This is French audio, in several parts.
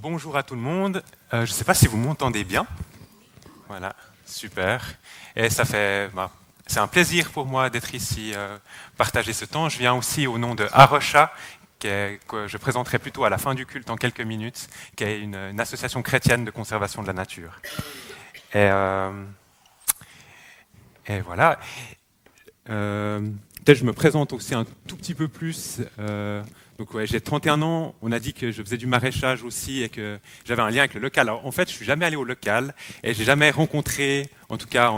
bonjour à tout le monde. Euh, je ne sais pas si vous m'entendez bien. Voilà, super. Et ça bah, c'est un plaisir pour moi d'être ici, euh, partager ce temps. Je viens aussi au nom de Arocha, que je présenterai plutôt à la fin du culte en quelques minutes, qui est une, association chrétienne de conservation de la nature. Et, euh, voilà. Peut-être je me présente aussi un tout petit peu plus. Donc ouais, j'ai 31 ans, on a dit que je faisais du maraîchage aussi et que j'avais un lien avec le local. Alors en fait, je suis jamais allé au local et j'ai jamais rencontré, en tout cas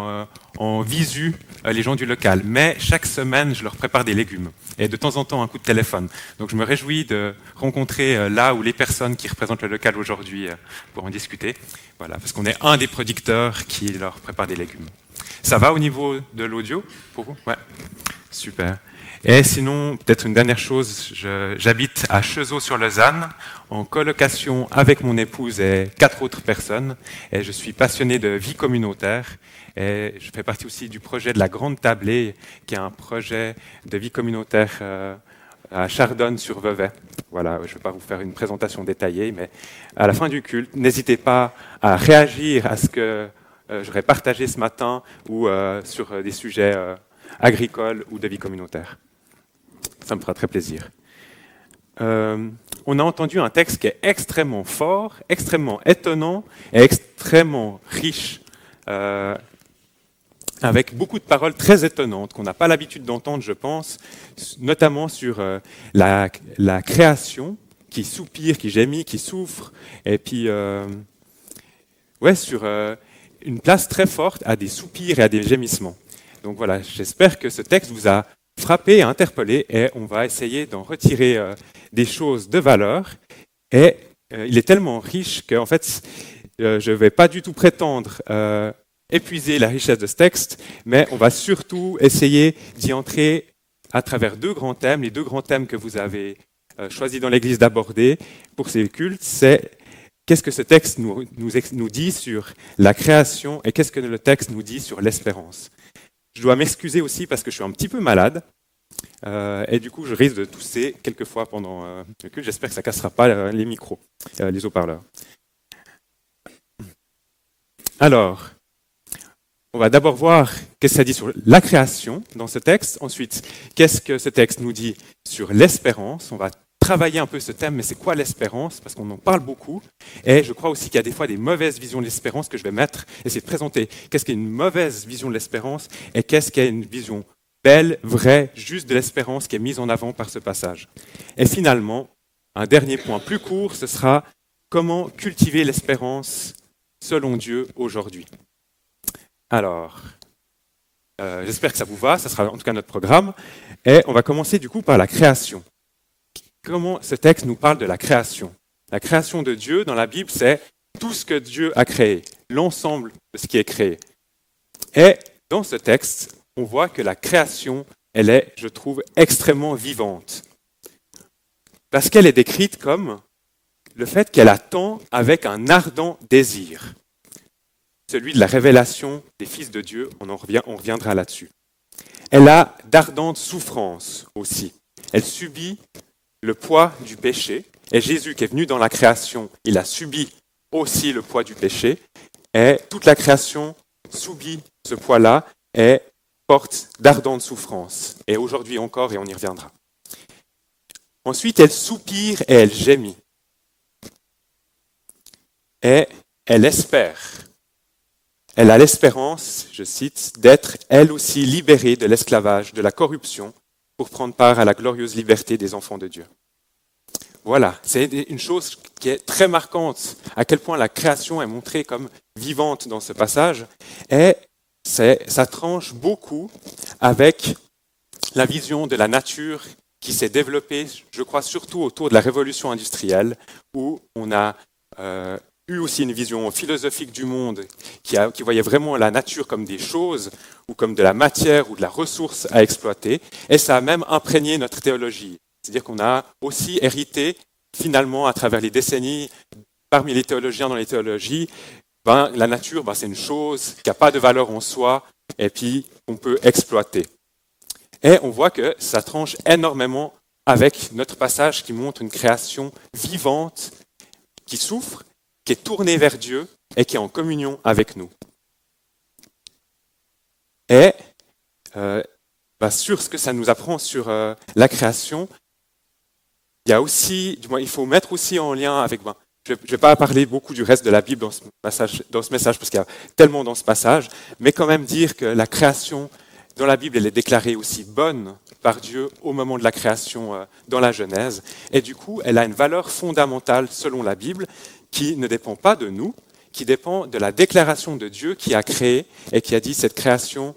en, visu, euh, les gens du local. Mais chaque semaine, je leur prépare des légumes et de temps en temps un coup de téléphone. Donc je me réjouis de rencontrer euh, là où les personnes qui représentent le local aujourd'hui euh, pour en discuter. Voilà, parce qu'on est un des producteurs qui leur prépare des légumes. Ça va au niveau de l'audio pour vous? Ouais, super. Et sinon, peut-être une dernière chose, j'habite à Chezeaux-sur-Lausanne, en colocation avec mon épouse et quatre autres personnes, et je suis passionné de vie communautaire, et je fais partie aussi du projet de la Grande Tablée, qui est un projet de vie communautaire euh, à Chardonne-sur-Vevey. Voilà, je ne vais pas vous faire une présentation détaillée, mais à la fin du culte, n'hésitez pas à réagir à ce que euh, j'aurais partagé ce matin ou euh, sur des sujets agricoles ou de vie communautaire ça me fera très plaisir. Euh, on a entendu un texte qui est extrêmement fort, extrêmement étonnant et extrêmement riche, euh, avec beaucoup de paroles très étonnantes qu'on n'a pas l'habitude d'entendre, je pense, notamment sur euh, la, création qui soupire, qui gémit, qui souffre, et puis ouais, sur une place très forte à des soupirs et à des gémissements. Donc voilà, j'espère que ce texte vous a frappé, interpellé, et on va essayer d'en retirer euh, des choses de valeur. Et euh, il est tellement riche qu'en fait, euh, je ne vais pas du tout prétendre épuiser la richesse de ce texte, mais on va surtout essayer d'y entrer à travers deux grands thèmes. Les deux grands thèmes que vous avez choisi dans l'Église d'aborder pour ces cultes, c'est qu'est-ce que ce texte nous dit sur la création et qu'est-ce que le texte nous dit sur l'espérance. Je dois m'excuser aussi parce que je suis un petit peu malade. Euh, et du coup, je risque de tousser quelques fois pendant euh, le culte. J'espère que ça ne cassera pas euh, les micros, les haut-parleurs. Alors, on va d'abord voir qu'est-ce que ça dit sur la création dans ce texte. Ensuite, qu'est-ce que ce texte nous dit sur l'espérance? Travailler un peu ce thème, mais c'est quoi l'espérance? Parce qu'on en parle beaucoup. Et je crois aussi qu'il y a des fois des mauvaises visions de l'espérance que je vais mettre, essayer de présenter qu'est-ce qu'est une mauvaise vision de l'espérance et qu'est-ce qu'est une vision belle, vraie, juste de l'espérance qui est mise en avant par ce passage. Et finalement, un dernier point plus court, ce sera comment cultiver l'espérance selon Dieu aujourd'hui? Alors, euh, j'espère que ça vous va, ça sera en tout cas notre programme. Et on va commencer du coup par la création. Comment ce texte nous parle de la création? La création de Dieu dans la Bible, c'est tout ce que Dieu a créé, l'ensemble de ce qui est créé. Et dans ce texte, on voit que la création, elle est, je trouve, extrêmement vivante. Parce qu'elle est décrite comme le fait qu'elle attend avec un ardent désir. Celui de la révélation des fils de Dieu, on, en revient, on reviendra là-dessus. Elle a d'ardentes souffrances aussi. Elle subit le poids du péché. Et Jésus qui est venu dans la création, il a subi aussi le poids du péché. Et toute la création subit ce poids-là et porte d'ardentes souffrances. Et aujourd'hui encore, et on y reviendra. Ensuite, elle soupire et elle gémit. Et elle espère. Elle a l'espérance, je cite, d'être elle aussi libérée de l'esclavage, de la corruption, pour prendre part à la glorieuse liberté des enfants de Dieu. Voilà, c'est une chose qui est très marquante, à quel point la création est montrée comme vivante dans ce passage. Et ça tranche beaucoup avec la vision de la nature qui s'est développée, je crois, surtout autour de la révolution industrielle, où on a euh, eu aussi une vision philosophique du monde qui, voyait vraiment la nature comme des choses ou comme de la matière ou de la ressource à exploiter. Et ça a même imprégné notre théologie. C'est-à-dire qu'on a aussi hérité, finalement, à travers les décennies, parmi les théologiens dans les théologies, ben, la nature, ben, c'est une chose qui n'a pas de valeur en soi et puis qu'on peut exploiter. Et on voit que ça tranche énormément avec notre passage qui montre une création vivante qui souffre, qui est tourné vers Dieu et qui est en communion avec nous. Et euh, bah, sur ce que ça nous apprend sur euh, la création, il faut mettre aussi en lien avec. Ben, je ne vais pas parler beaucoup du reste de la Bible dans ce, passage, message, parce qu'il y a tellement dans ce passage, mais quand même dire que la création dans la Bible, elle est déclarée aussi bonne par Dieu au moment de la création euh, dans la Genèse. Et du coup, elle a une valeur fondamentale selon la Bible qui ne dépend pas de nous, qui dépend de la déclaration de Dieu qui a créé et qui a dit cette création,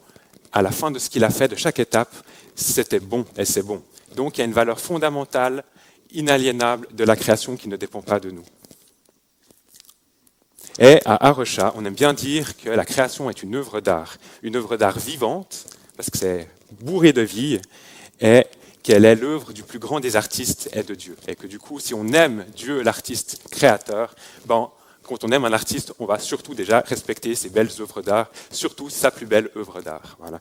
à la fin de ce qu'il a fait, de chaque étape, c'était bon et c'est bon. Donc il y a une valeur fondamentale, inaliénable de la création qui ne dépend pas de nous. Et à Arocha, on aime bien dire que la création est une œuvre d'art, une œuvre d'art vivante, parce que c'est bourré de vie, et qu'elle est l'œuvre du plus grand des artistes et de Dieu. Et que du coup, si on aime Dieu, l'artiste créateur, ben, quand on aime un artiste, on va surtout déjà respecter ses belles œuvres d'art, surtout sa plus belle œuvre d'art. Voilà.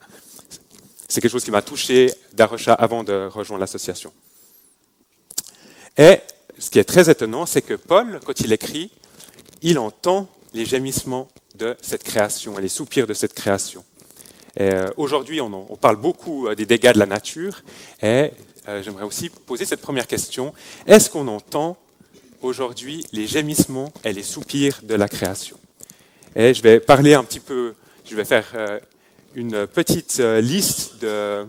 C'est quelque chose qui m'a touché d'Arocha avant de rejoindre l'association. Et ce qui est très étonnant, c'est que Paul, quand il écrit, il entend les gémissements de cette création et les soupirs de cette création. Euh, aujourd'hui, on, parle beaucoup euh, des dégâts de la nature et euh, j'aimerais aussi poser cette première question. Est-ce qu'on entend aujourd'hui les gémissements et les soupirs de la création? Et je vais parler un petit peu, je vais faire une petite liste de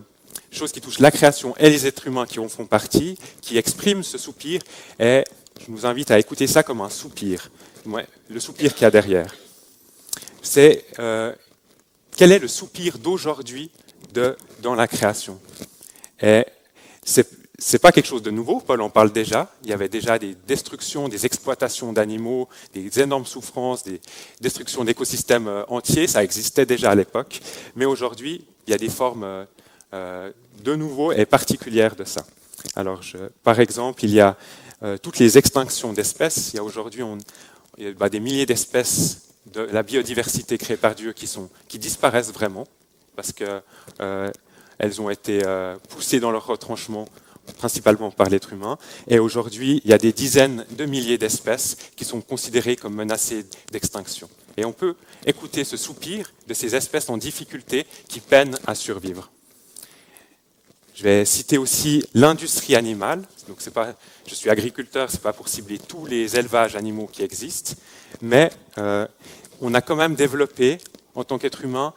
choses qui touchent la création et les êtres humains qui en font partie, qui expriment ce soupir et je vous invite à écouter ça comme un soupir, le soupir qu'il y a derrière. C'est quel est le soupir d'aujourd'hui dans la création? Et c'est n'est pas quelque chose de nouveau, Paul en parle déjà. Il y avait déjà des destructions, des exploitations d'animaux, des énormes souffrances, des destructions d'écosystèmes euh, entiers. Ça existait déjà à l'époque. Mais aujourd'hui, il y a des formes euh, euh, de nouveau et particulières de ça. Alors, par exemple, il y a toutes les extinctions d'espèces. Il y a aujourd'hui bah, des milliers d'espèces de la biodiversité créée par Dieu qui, disparaissent vraiment, parce qu'elles euh, ont été euh, poussées dans leur retranchement principalement par l'être humain. Et aujourd'hui, il y a des dizaines de milliers d'espèces qui sont considérées comme menacées d'extinction. Et on peut écouter ce soupir de ces espèces en difficulté qui peinent à survivre. Je vais citer aussi l'industrie animale. Je suis agriculteur, ce n'est pas pour cibler tous les élevages animaux qui existent, mais euh, on a quand même développé, en tant qu'être humain,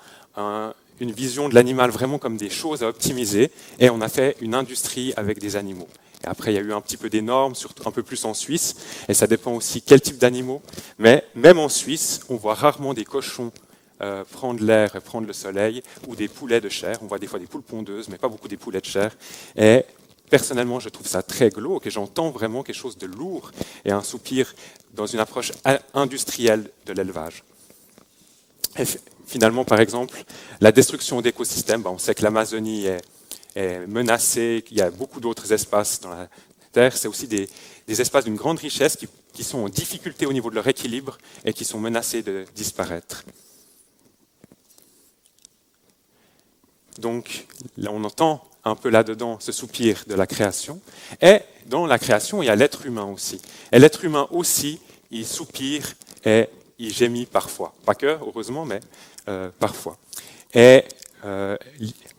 une vision de l'animal vraiment comme des choses à optimiser, et on a fait une industrie avec des animaux. Et après, il y a eu un petit peu des normes, surtout un peu plus en Suisse, et ça dépend aussi quel type d'animaux. Mais même en Suisse, on voit rarement des cochons euh, prendre l'air et prendre le soleil, ou des poulets de chair. On voit des fois des poules pondeuses, mais pas beaucoup des poulets de chair. Personnellement, je trouve ça très glauque et j'entends vraiment quelque chose de lourd et un soupir dans une approche industrielle de l'élevage. finalement, par exemple, la destruction d'écosystèmes, on sait que l'Amazonie est, menacée, qu'il y a beaucoup d'autres espaces dans la Terre, c'est aussi des, espaces d'une grande richesse qui, qui sont en difficulté au niveau de leur équilibre et qui sont menacés de disparaître. Donc, on entend un peu là-dedans ce soupir de la création. Et dans la création, il y a l'être humain aussi. Et l'être humain aussi, il soupire et il gémit parfois. Pas que, heureusement, mais euh, parfois. Et euh,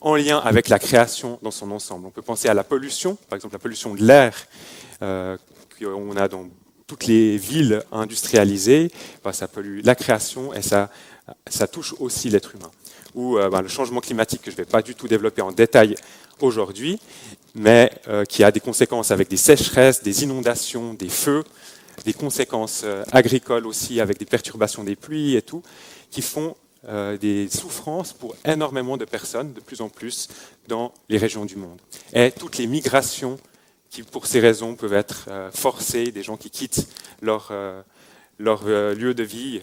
en lien avec la création dans son ensemble. On peut penser à la pollution, par exemple la pollution de l'air euh, qu'on a dans toutes les villes industrialisées. ça pollue la création et ça, ça touche aussi l'être humain. Ou ben, le changement climatique que je ne vais pas du tout développer en détail aujourd'hui, mais euh, qui a des conséquences avec des sécheresses, des inondations, des feux, des conséquences euh, agricoles aussi avec des perturbations des pluies et tout, qui font euh, des souffrances pour énormément de personnes, de plus en plus, dans les régions du monde. Et toutes les migrations qui, pour ces raisons, peuvent être forcées, des gens qui quittent leur lieu de vie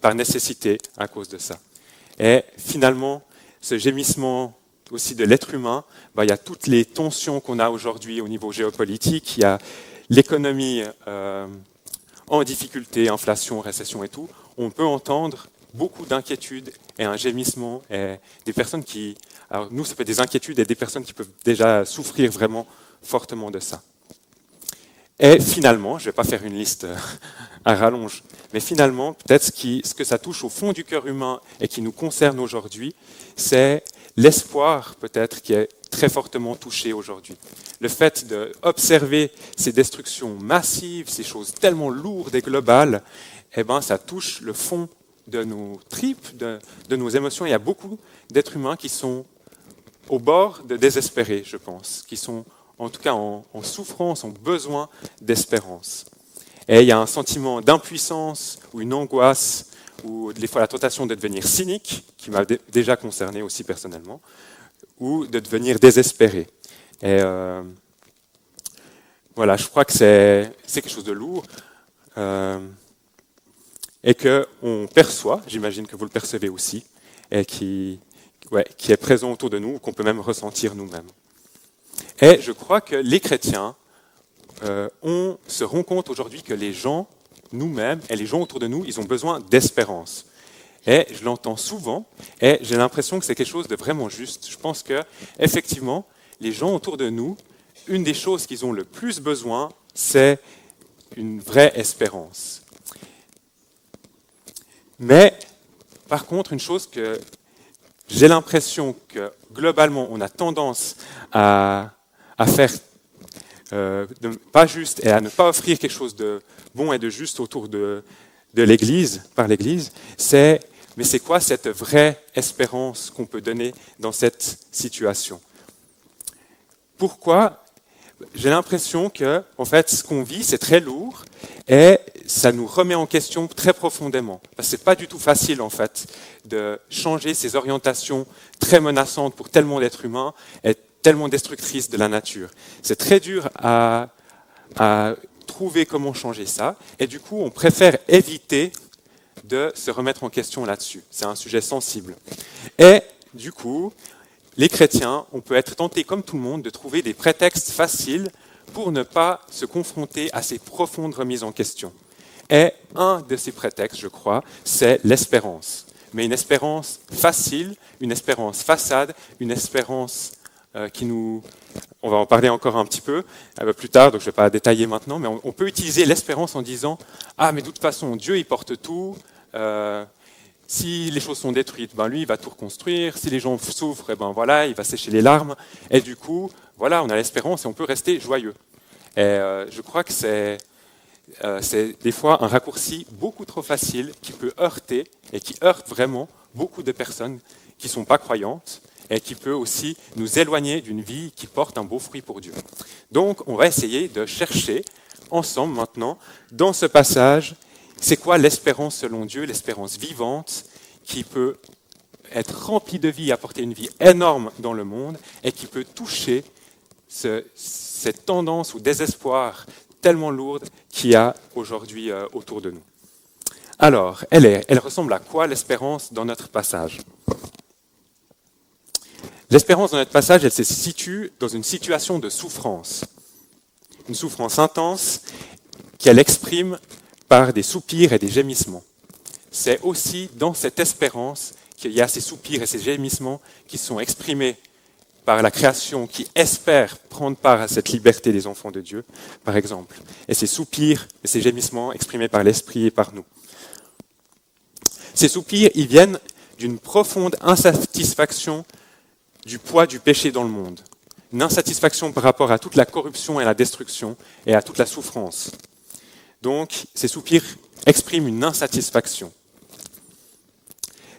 par nécessité à cause de ça. Et finalement, ce gémissement aussi de l'être humain, bah, il y a toutes les tensions qu'on a aujourd'hui au niveau géopolitique, il y a l'économie euh, en difficulté, inflation, récession et tout. On peut entendre beaucoup d'inquiétudes et un gémissement et des personnes qui, alors nous, ça être des inquiétudes et des personnes qui peuvent déjà souffrir vraiment fortement de ça. Et finalement, je ne vais pas faire une liste euh, à rallonge, mais finalement, peut-être ce, ce que ça touche au fond du cœur humain et qui nous concerne aujourd'hui, c'est l'espoir peut-être qui est très fortement touché aujourd'hui. Le fait d'observer ces destructions massives, ces choses tellement lourdes et globales, eh ben, ça touche le fond de nos tripes, de, nos émotions. Il y a beaucoup d'êtres humains qui sont au bord de désespérer, je pense, qui sont en tout cas en, souffrance, ont besoin d'espérance. Et il y a un sentiment d'impuissance ou une angoisse ou des fois la tentation de devenir cynique, qui m'a déjà concerné aussi personnellement, ou de devenir désespéré. Et euh, voilà, je crois que c'est quelque chose de lourd euh, et qu'on perçoit, j'imagine que vous le percevez aussi, et qui est présent autour de nous, qu'on peut même ressentir nous-mêmes. Et je crois que les chrétiens, euh, on se rend compte aujourd'hui que les gens, nous-mêmes, et les gens autour de nous, ils ont besoin d'espérance. Et je l'entends souvent, et j'ai l'impression que c'est quelque chose de vraiment juste. Je pense que, effectivement, les gens autour de nous, une des choses qu'ils ont le plus besoin, c'est une vraie espérance. Mais, par contre, une chose que j'ai l'impression que globalement, on a tendance à, faire euh, pas juste et à ne pas offrir quelque chose de bon et de juste autour de, de l'Église, par l'Église, c'est mais c'est quoi cette vraie espérance qu'on peut donner dans cette situation? Pourquoi? J'ai l'impression que, en fait, ce qu'on vit, c'est très lourd et ça nous remet en question très profondément. Parce que c'est pas du tout facile, en fait, de changer ces orientations très menaçantes pour tellement d'êtres humains et tellement destructrices de la nature. C'est très dur à, trouver comment changer ça. Et du coup, on préfère éviter de se remettre en question là-dessus. C'est un sujet sensible. Et du coup, les chrétiens, on peut être tentés comme tout le monde de trouver des prétextes faciles pour ne pas se confronter à ces profondes remises en question. Et un de ces prétextes, je crois, c'est l'espérance. Mais une espérance facile, une espérance façade, une espérance qui nous... On va en parler encore un petit peu euh, plus tard, donc je ne vais pas détailler maintenant, mais on, peut utiliser l'espérance en disant « Ah, mais de toute façon, Dieu, il porte tout, euh, si les choses sont détruites, ben lui, il va tout reconstruire. Si les gens souffrent, eh ben voilà, il va sécher les larmes. Et du coup, voilà, on a l'espérance et on peut rester joyeux. Et euh, je crois que c'est euh, c'est des fois un raccourci beaucoup trop facile qui peut heurter et qui heurte vraiment beaucoup de personnes qui ne sont pas croyantes et qui peut aussi nous éloigner d'une vie qui porte un beau fruit pour Dieu. Donc, on va essayer de chercher ensemble maintenant, dans ce passage, c'est quoi l'espérance selon Dieu, l'espérance vivante qui peut être remplie de vie, apporter une vie énorme dans le monde et qui peut toucher cette tendance ou désespoir tellement lourde qu'il y a aujourd'hui euh, autour de nous. Alors, elle, ressemble à quoi l'espérance dans notre passage? L'espérance dans notre passage, elle se situe dans une situation de souffrance. Une souffrance intense qu'elle exprime par des soupirs et des gémissements. C'est aussi dans cette espérance qu'il y a ces soupirs et ces gémissements qui sont exprimés par la création qui espère prendre part à cette liberté des enfants de Dieu, par exemple. Et ces soupirs et ces gémissements exprimés par l'Esprit et par nous. Ces soupirs, ils viennent d'une profonde insatisfaction du poids du péché dans le monde. Une insatisfaction par rapport à toute la corruption et la destruction et à toute la souffrance. Donc, ces soupirs expriment une insatisfaction.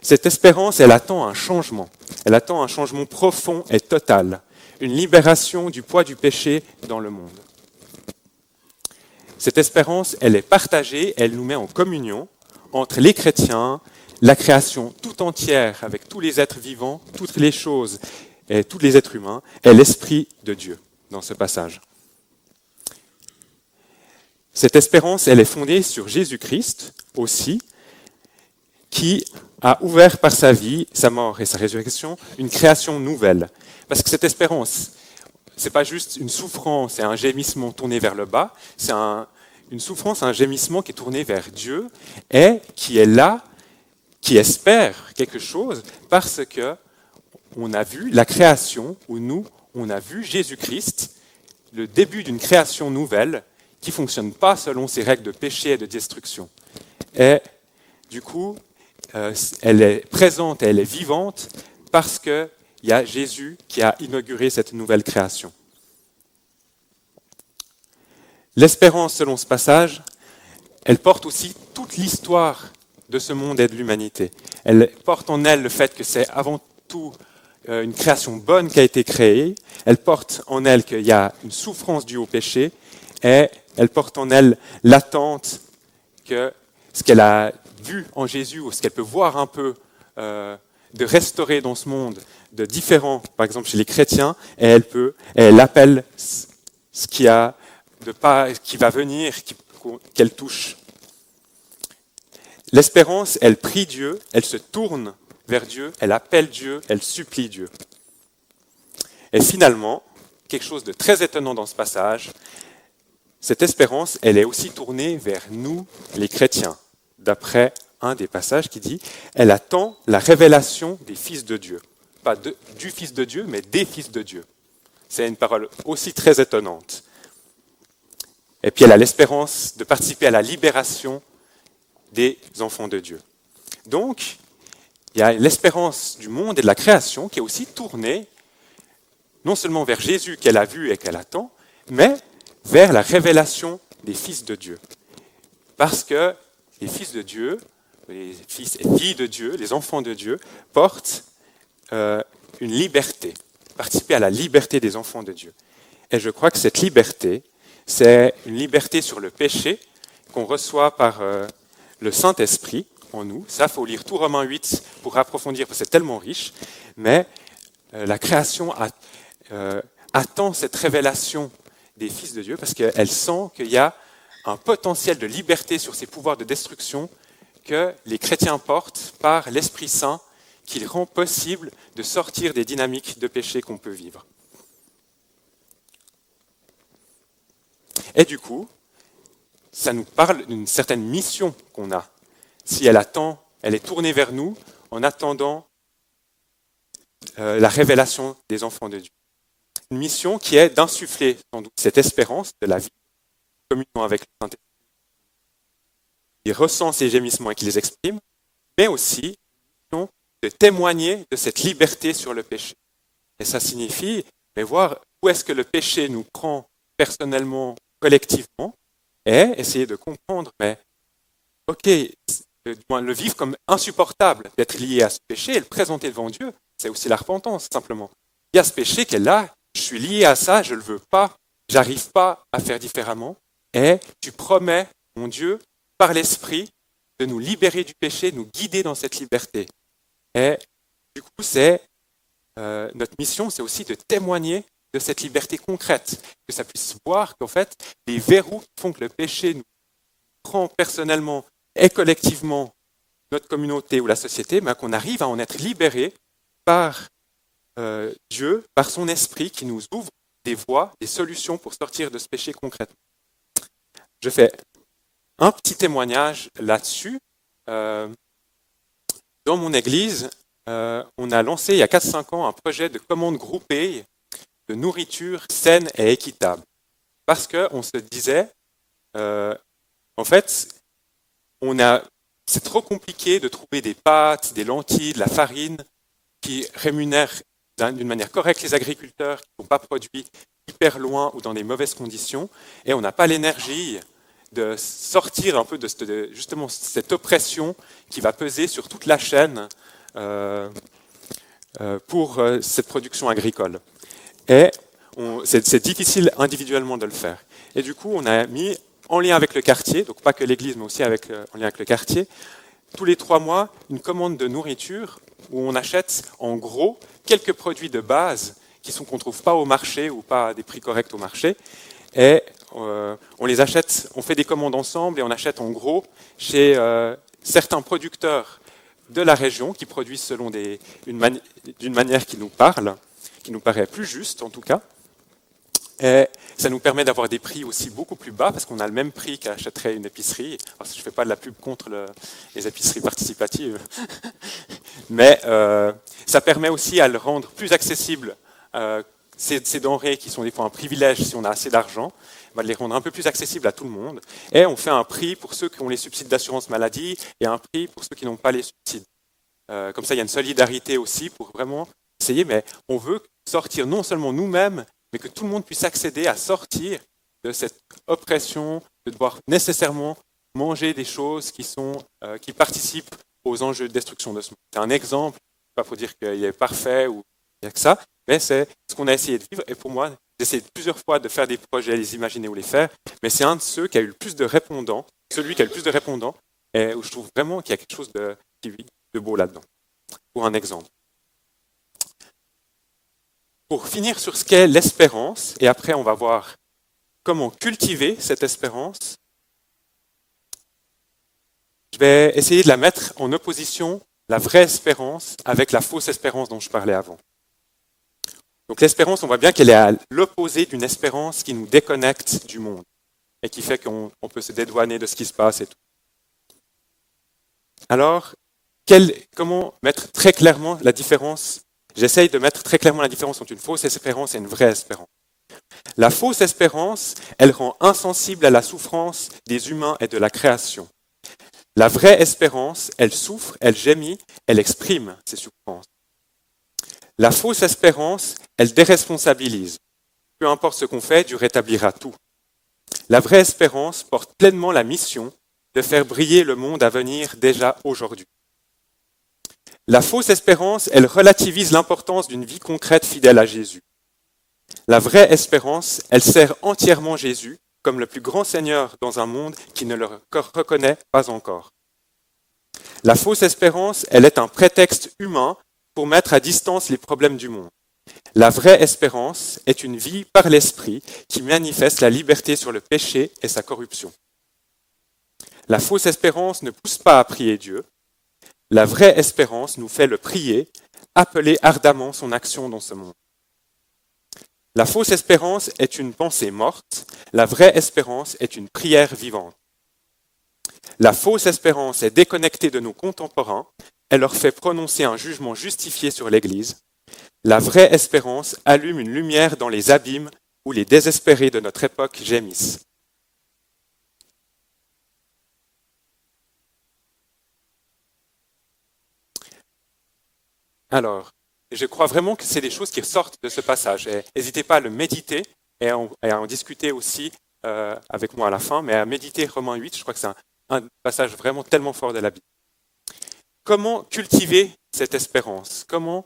Cette espérance, elle attend un changement. Elle attend un changement profond et total, une libération du poids du péché dans le monde. Cette espérance, elle est partagée, elle nous met en communion entre les chrétiens, la création tout entière, avec tous les êtres vivants, toutes les choses et tous les êtres humains, et l'Esprit de Dieu dans ce passage. Cette espérance, elle est fondée sur Jésus-Christ aussi, qui a ouvert par sa vie, sa mort et sa résurrection une création nouvelle. Parce que cette espérance, c'est pas juste une souffrance et un gémissement tourné vers le bas, c'est une souffrance, un gémissement qui est tourné vers Dieu et qui est là, qui espère quelque chose parce que on a vu la création où nous, on a vu Jésus-Christ, le début d'une création nouvelle qui ne fonctionne pas selon ces règles de péché et de destruction. Et du coup, euh, elle est présente elle est vivante parce qu'il y a Jésus qui a inauguré cette nouvelle création. L'espérance, selon ce passage, elle porte aussi toute l'histoire de ce monde et de l'humanité. Elle porte en elle le fait que c'est avant tout euh, une création bonne qui a été créée. Elle porte en elle qu'il y a une souffrance due au péché et elle porte en elle l'attente que ce qu'elle a vu en Jésus ou ce qu'elle peut voir un peu euh, de restaurer dans ce monde de différents, par exemple chez les chrétiens, et elle peut, et elle appelle ce qui a de pas, qui va venir, qu'elle touche. L'espérance, elle prie Dieu, elle se tourne vers Dieu, elle appelle Dieu, elle supplie Dieu. Et finalement, quelque chose de très étonnant dans ce passage, cette espérance, elle est aussi tournée vers nous, les chrétiens, d'après un des passages qui dit, elle attend la révélation des fils de Dieu. Pas du Fils de Dieu, mais des fils de Dieu. C'est une parole aussi très étonnante. Et puis elle a l'espérance de participer à la libération des enfants de Dieu. Donc, il y a l'espérance du monde et de la création qui est aussi tournée non seulement vers Jésus qu'elle a vu et qu'elle attend, mais vers la révélation des fils de Dieu. Parce que les fils de Dieu, les fils et filles de Dieu, les enfants de Dieu, portent euh, une liberté, participer à la liberté des enfants de Dieu. Et je crois que cette liberté, c'est une liberté sur le péché qu'on reçoit par euh, le Saint-Esprit en nous. Ça, faut lire tout Romains 8 pour approfondir, parce que c'est tellement riche. Mais euh, la création euh, attend cette révélation des fils de Dieu parce qu'elle sent qu'il y a un potentiel de liberté sur ces pouvoirs de destruction que les chrétiens portent par l'Esprit Saint qui rend possible de sortir des dynamiques de péché qu'on peut vivre. Et du coup, ça nous parle d'une certaine mission qu'on a. Si elle attend, elle est tournée vers nous en attendant euh, la révélation des enfants de Dieu. Une mission qui est d'insuffler sans doute cette espérance de la vie, communion avec le Saint-Esprit. Il ressent ces gémissements et qui les exprime, mais aussi de témoigner de cette liberté sur le péché. Et ça signifie mais voir où est-ce que le péché nous prend personnellement collectivement et essayer de comprendre, mais ok, le vivre comme insupportable d'être lié à ce péché et le présenter devant Dieu, c'est aussi la repentance, simplement. Il y a ce péché qui est là, je suis lié à ça, je ne le veux pas, j'arrive pas à faire différemment, et tu promets, mon Dieu, par l'Esprit, de nous libérer du péché, de nous guider dans cette liberté. Et du coup, c'est euh, notre mission, c'est aussi de témoigner de cette liberté concrète, que ça puisse voir qu'en fait, les verrous qui font que le péché nous prend personnellement et collectivement notre communauté ou la société, ben, qu'on arrive à en être libéré par euh, Dieu, par son esprit qui nous ouvre des voies, des solutions pour sortir de ce péché concrètement. Je fais un petit témoignage là-dessus. Euh, dans mon église, euh, on a lancé il y a 4-5 ans un projet de commande groupée de nourriture saine et équitable. Parce qu'on se disait, euh, en fait, on a, c'est trop compliqué de trouver des pâtes, des lentilles, de la farine qui rémunèrent d'une manière correcte les agriculteurs qui ne sont pas produits hyper loin ou dans des mauvaises conditions, et on n'a pas l'énergie de sortir un peu de, justement cette oppression qui va peser sur toute la chaîne euh, euh, pour cette production agricole. Et c'est difficile individuellement de le faire. Et du coup, on a mis en lien avec le quartier, donc pas que l'église, mais aussi avec, euh, en lien avec le quartier, tous les trois mois, une commande de nourriture où on achète en gros quelques produits de base qui sont qu'on ne trouve pas au marché ou pas à des prix corrects au marché. Et euh, on les achète, on fait des commandes ensemble et on achète en gros chez euh, certains producteurs de la région qui produisent selon d'une manière qui nous parle qui nous paraît plus juste en tout cas. Et ça nous permet d'avoir des prix aussi beaucoup plus bas, parce qu'on a le même prix qu'achèterait une épicerie. je ne fais pas de la pub contre les épiceries participatives, mais euh, ça permet aussi à le rendre plus accessible euh, ces, denrées qui sont des fois un privilège si on a assez d'argent, de les rendre un peu plus accessibles à tout le monde. Et on fait un prix pour ceux qui ont les subsides d'assurance maladie et un prix pour ceux qui n'ont pas les subsides. Euh, comme ça, il y a une solidarité aussi pour vraiment essayer, mais on veut sortir non seulement nous-mêmes, mais que tout le monde puisse accéder à sortir de cette oppression, de devoir nécessairement manger des choses qui, sont, euh, qui participent aux enjeux de destruction de ce monde. C'est un exemple, pas pour dire qu'il est parfait ou il n'y a que ça, mais c'est ce qu'on a essayé de vivre. Et pour moi, j'ai essayé plusieurs fois de faire des projets, les imaginer ou les faire, mais c'est un de ceux qui a eu le plus de répondants, celui qui a le plus de répondants, et où je trouve vraiment qu'il y a quelque chose de, de beau là-dedans. Pour un exemple. Pour finir sur ce qu'est l'espérance, et après on va voir comment cultiver cette espérance, je vais essayer de la mettre en opposition, la vraie espérance, avec la fausse espérance dont je parlais avant. Donc l'espérance, on voit bien qu'elle est à l'opposé d'une espérance qui nous déconnecte du monde et qui fait qu'on peut se dédouaner de ce qui se passe et tout. Alors, comment mettre très clairement la différence J'essaye de mettre très clairement la différence entre une fausse espérance et une vraie espérance. La fausse espérance, elle rend insensible à la souffrance des humains et de la création. La vraie espérance, elle souffre, elle gémit, elle exprime ses souffrances. La fausse espérance, elle déresponsabilise. Peu importe ce qu'on fait, Dieu rétablira tout. La vraie espérance porte pleinement la mission de faire briller le monde à venir déjà aujourd'hui. La fausse espérance, elle relativise l'importance d'une vie concrète fidèle à Jésus. La vraie espérance, elle sert entièrement Jésus comme le plus grand Seigneur dans un monde qui ne le reconnaît pas encore. La fausse espérance, elle est un prétexte humain pour mettre à distance les problèmes du monde. La vraie espérance est une vie par l'esprit qui manifeste la liberté sur le péché et sa corruption. La fausse espérance ne pousse pas à prier Dieu. La vraie espérance nous fait le prier, appeler ardemment son action dans ce monde. La fausse espérance est une pensée morte, la vraie espérance est une prière vivante. La fausse espérance est déconnectée de nos contemporains, elle leur fait prononcer un jugement justifié sur l'Église. La vraie espérance allume une lumière dans les abîmes où les désespérés de notre époque gémissent. Alors, je crois vraiment que c'est des choses qui ressortent de ce passage. N'hésitez pas à le méditer et à en, discuter aussi euh, avec moi à la fin, mais à méditer Romains 8, je crois que c'est un passage vraiment tellement fort de la Bible. Comment cultiver cette espérance? Comment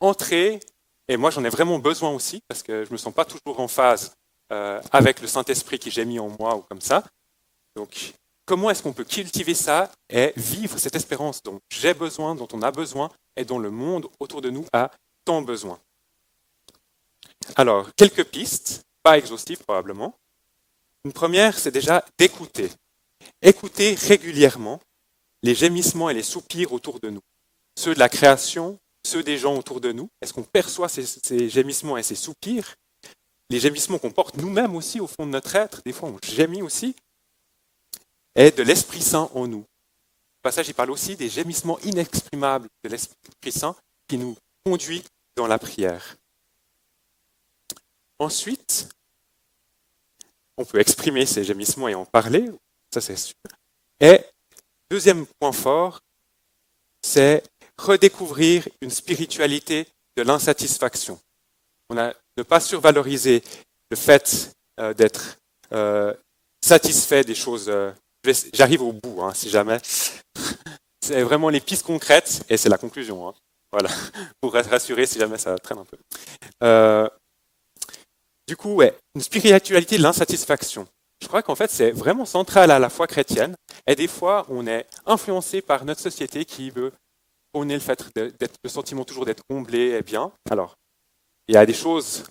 entrer? Et moi, j'en ai vraiment besoin aussi, parce que je ne me sens pas toujours en phase euh, avec le Saint-Esprit qui j'ai mis en moi ou comme ça. Donc, comment est-ce qu'on peut cultiver ça et vivre cette espérance dont j'ai besoin, dont on a besoin et dont le monde autour de nous a tant besoin Alors, quelques pistes, pas exhaustives probablement. Une première, c'est déjà d'écouter. Écouter régulièrement les gémissements et les soupirs autour de nous, ceux de la création, ceux des gens autour de nous Est-ce qu'on perçoit ces, gémissements et ces soupirs? Les gémissements qu'on porte nous-mêmes aussi au fond de notre être, des fois on gémit aussi, et de l'Esprit Saint en nous. Passage, il parle aussi des gémissements inexprimables de l'Esprit Saint qui nous conduit dans la prière. Ensuite, on peut exprimer ces gémissements et en parler, ça c'est sûr. Et Deuxième point fort, c'est redécouvrir une spiritualité de l'insatisfaction. On a ne pas survaloriser le fait euh, d'être euh, satisfait des choses. Euh, j'arrive au bout, hein, si jamais. c'est vraiment les pistes concrètes et c'est la conclusion. Hein. Voilà, pour rassurer si jamais ça traîne un peu. du coup, ouais, une spiritualité de l'insatisfaction. Je crois qu'en fait, c'est vraiment central à la foi chrétienne. Et des fois, on est influencé par notre société qui veut prôner le le sentiment toujours d'être comblé et bien. Alors, il y a des choses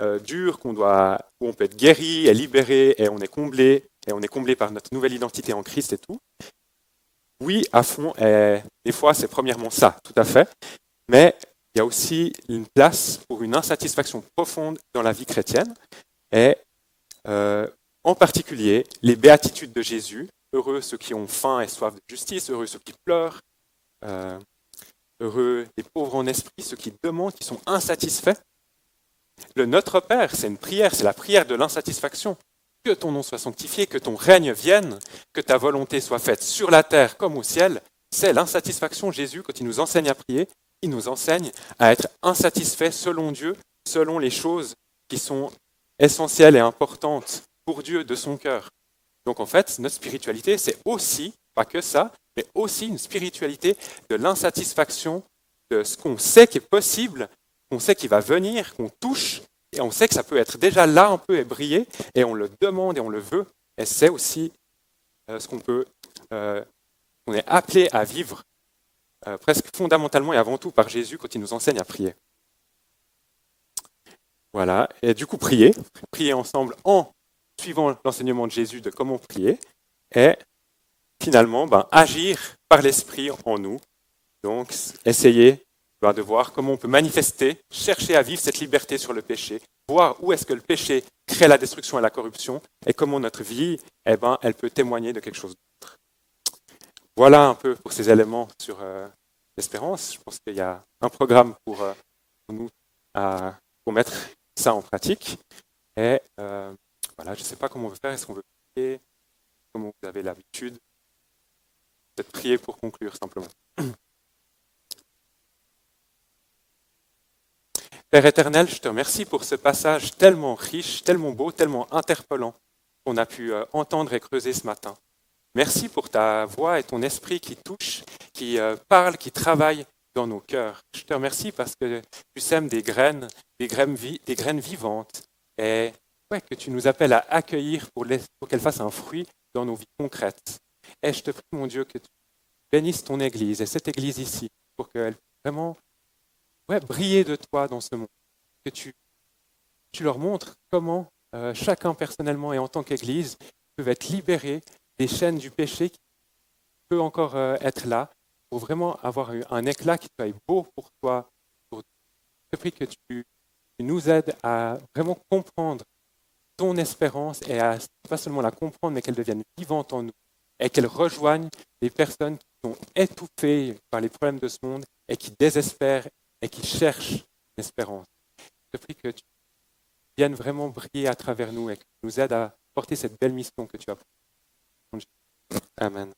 euh, dures qu'on doit, où on peut être guéri et libéré et on est comblé et on est comblé par notre nouvelle identité en Christ et tout. Oui, à fond. Et des fois, c'est premièrement ça, tout à fait. Mais il y a aussi une place pour une insatisfaction profonde dans la vie chrétienne. Et euh, en particulier les béatitudes de Jésus, heureux ceux qui ont faim et soif de justice, heureux ceux qui pleurent, euh, heureux les pauvres en esprit, ceux qui demandent, qui sont insatisfaits. Le Notre Père, c'est une prière, c'est la prière de l'insatisfaction. Que ton nom soit sanctifié, que ton règne vienne, que ta volonté soit faite sur la terre comme au ciel. C'est l'insatisfaction. Jésus, quand il nous enseigne à prier, il nous enseigne à être insatisfait selon Dieu, selon les choses qui sont essentielles et importantes pour Dieu de son cœur. Donc en fait, notre spiritualité, c'est aussi, pas que ça, mais aussi une spiritualité de l'insatisfaction de ce qu'on sait qui est possible, qu'on sait qui va venir, qu'on touche, et on sait que ça peut être déjà là un peu et briller, et on le demande et on le veut, et c'est aussi euh, ce qu'on peut, euh, on est appelé à vivre euh, presque fondamentalement et avant tout par Jésus quand il nous enseigne à prier. Voilà, et du coup prier, prier ensemble en suivant l'enseignement de Jésus de comment prier, et finalement ben, agir par l'Esprit en nous. Donc essayer de voir comment on peut manifester, chercher à vivre cette liberté sur le péché, voir où est-ce que le péché crée la destruction et la corruption, et comment notre vie, eh ben, elle peut témoigner de quelque chose d'autre. Voilà un peu pour ces éléments sur euh, l'espérance. Je pense qu'il y a un programme pour, euh, nous pour mettre ça en pratique. Et euh, voilà, je ne sais pas comment on veut faire. Est-ce qu'on veut prier? Comment vous avez l'habitude Peut-être prier pour conclure simplement? Père éternel, je te remercie pour ce passage tellement riche, tellement beau, tellement interpellant qu'on a pu entendre et creuser ce matin. Merci pour ta voix et ton esprit qui touche, qui euh, parle, qui travaille dans nos cœurs. Je te remercie parce que tu sèmes des graines, des graines, des graines vivantes et que tu nous appelles à accueillir pour, pour qu'elles fassent un fruit dans nos vies concrètes. Et je te prie, mon Dieu, que tu bénisses ton Église et cette Église ici pour qu'elle puisse vraiment ouais, briller de toi dans ce monde. Que tu, tu leur montres comment euh, chacun personnellement et en tant qu'Église peuvent être libérés des chaînes du péché qui peut encore euh, être là, pour vraiment avoir un éclat qui soit beau pour toi. Pour... Je prie que tu, nous aides à vraiment comprendre ton espérance et à pas seulement la comprendre, mais qu'elle devienne vivante en nous et qu'elle rejoigne les personnes qui sont étouffées par les problèmes de ce monde et qui désespèrent et qui cherchent l'espérance. Je prie que tu viennes vraiment briller à travers nous et que tu nous aides à porter cette belle mission que tu as. Amen.